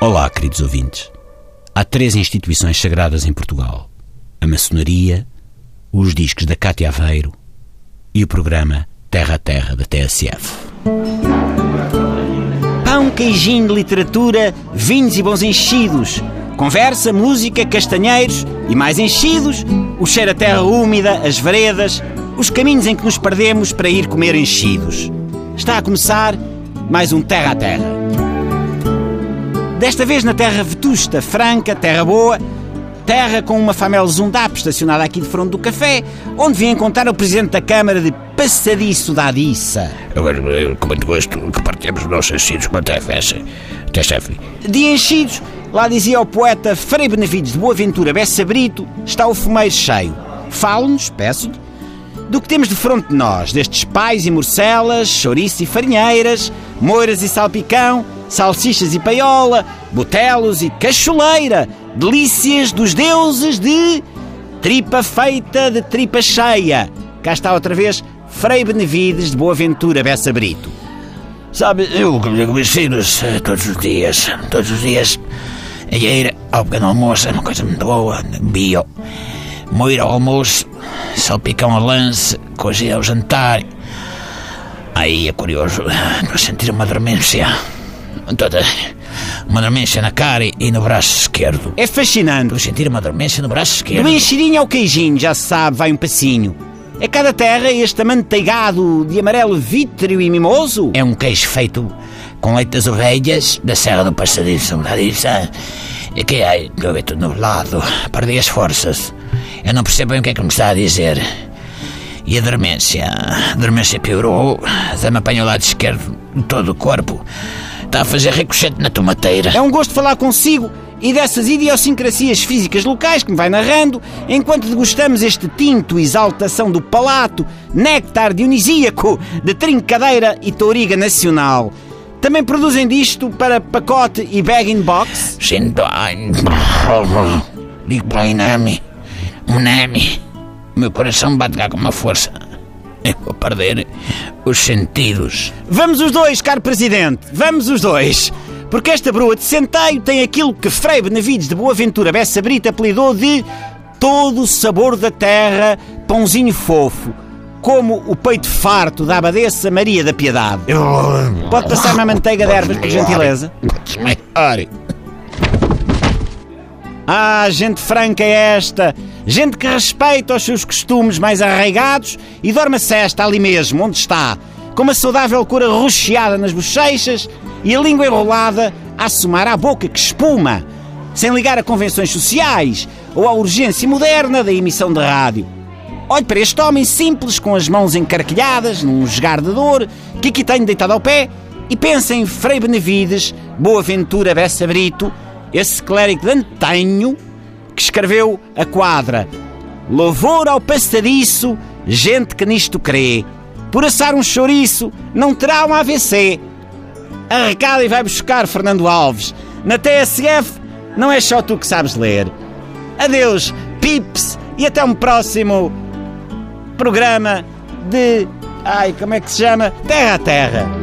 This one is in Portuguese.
Olá, queridos ouvintes. Há três instituições sagradas em Portugal: a maçonaria, os discos da Cátia Aveiro e o programa Terra a Terra da TSF. Pão, queijinho literatura, vinhos e bons enchidos. Conversa, música, castanheiros e mais enchidos. O cheiro a terra úmida, as veredas, os caminhos em que nos perdemos para ir comer enchidos. Está a começar mais um Terra a Terra. Desta vez na terra vetusta, franca, terra boa, terra com uma famel Zundap estacionada aqui de frente do café, onde vim encontrar o Presidente da Câmara de Passadiço da Adiça. Agora, com muito gosto que partilhamos os nossos enchidos com a TFS. TSF. De enchidos, lá dizia o poeta Frei Benevides de Boaventura Bessa Brito, está o fumeiro cheio. Fale-nos, peço-lhe, do que temos de fronte de nós, destes pais e morcelas, chouriço e farinheiras, moiras e salpicão, salsichas e paiola, botelos e cacholeira, delícias dos deuses de tripa feita de tripa cheia. Cá está outra vez Frei Benevides de Boaventura Bessa Brito. Sabe, eu comigo vecinos todos os dias, todos os dias. A ir ao pequeno almoço uma coisa muito boa, bio. Moir ao almoço, salpicão a lance, cozinha ao jantar. Aí é curioso, estou a sentir uma dormência. Toda uma dormência na cara e no braço esquerdo. É fascinante. Estou a sentir uma dormência no braço esquerdo. Do enchidinho ao queijinho, já se sabe, vai um passinho. É cada terra este amanteigado de amarelo vítreo e mimoso? É um queijo feito com leite das ovelhas da Serra do Passadiço, não disse? E que é, estou a ver tudo nublado, perdi as forças. Eu não percebo bem o que é que me está a dizer. E a dormência? A dormência piorou, até me apanha o lado esquerdo de todo o corpo. Está a fazer ricochete na tomateira. É um gosto falar consigo e dessas idiosincrasias físicas locais que me vai narrando, enquanto degustamos este tinto exaltação do palato, néctar dionisíaco de trincadeira e touriga nacional. Também produzem disto para pacote e bag-in-box? Sinto. Ai. Digo para o Inami. Meu coração bate cá com uma força. Vou perder os sentidos. Vamos os dois, caro Presidente, vamos os dois. Porque esta broa de centeio tem aquilo que Frei Benavides de Boaventura Bessa Brita apelidou de todo o sabor da terra, pãozinho fofo, como o peito farto da abadesa Maria da Piedade. Pode passar-me a manteiga de ervas, por gentileza? Ah, gente franca é esta! Gente que respeita os seus costumes mais arraigados e dorme a cesta ali mesmo, onde está, com uma saudável cor arroxeada nas bochechas e a língua enrolada a assomar à boca que espuma, sem ligar a convenções sociais ou à urgência moderna da emissão de rádio. Olhe para este homem simples, com as mãos encarquilhadas, num jogar de dor, que aqui tenho deitado ao pé, e pensa em Frei Benevides, Boaventura Bessa Brito, esse clérigo de antanho que escreveu a quadra Louvor ao passadiço, gente que nisto crê. Por assar um chouriço, não terá um AVC. Arrecada e vai buscar Fernando Alves. Na TSF, não é só tu que sabes ler. Adeus, pips, e até um próximo programa de. Ai, como é que se chama? Terra a Terra.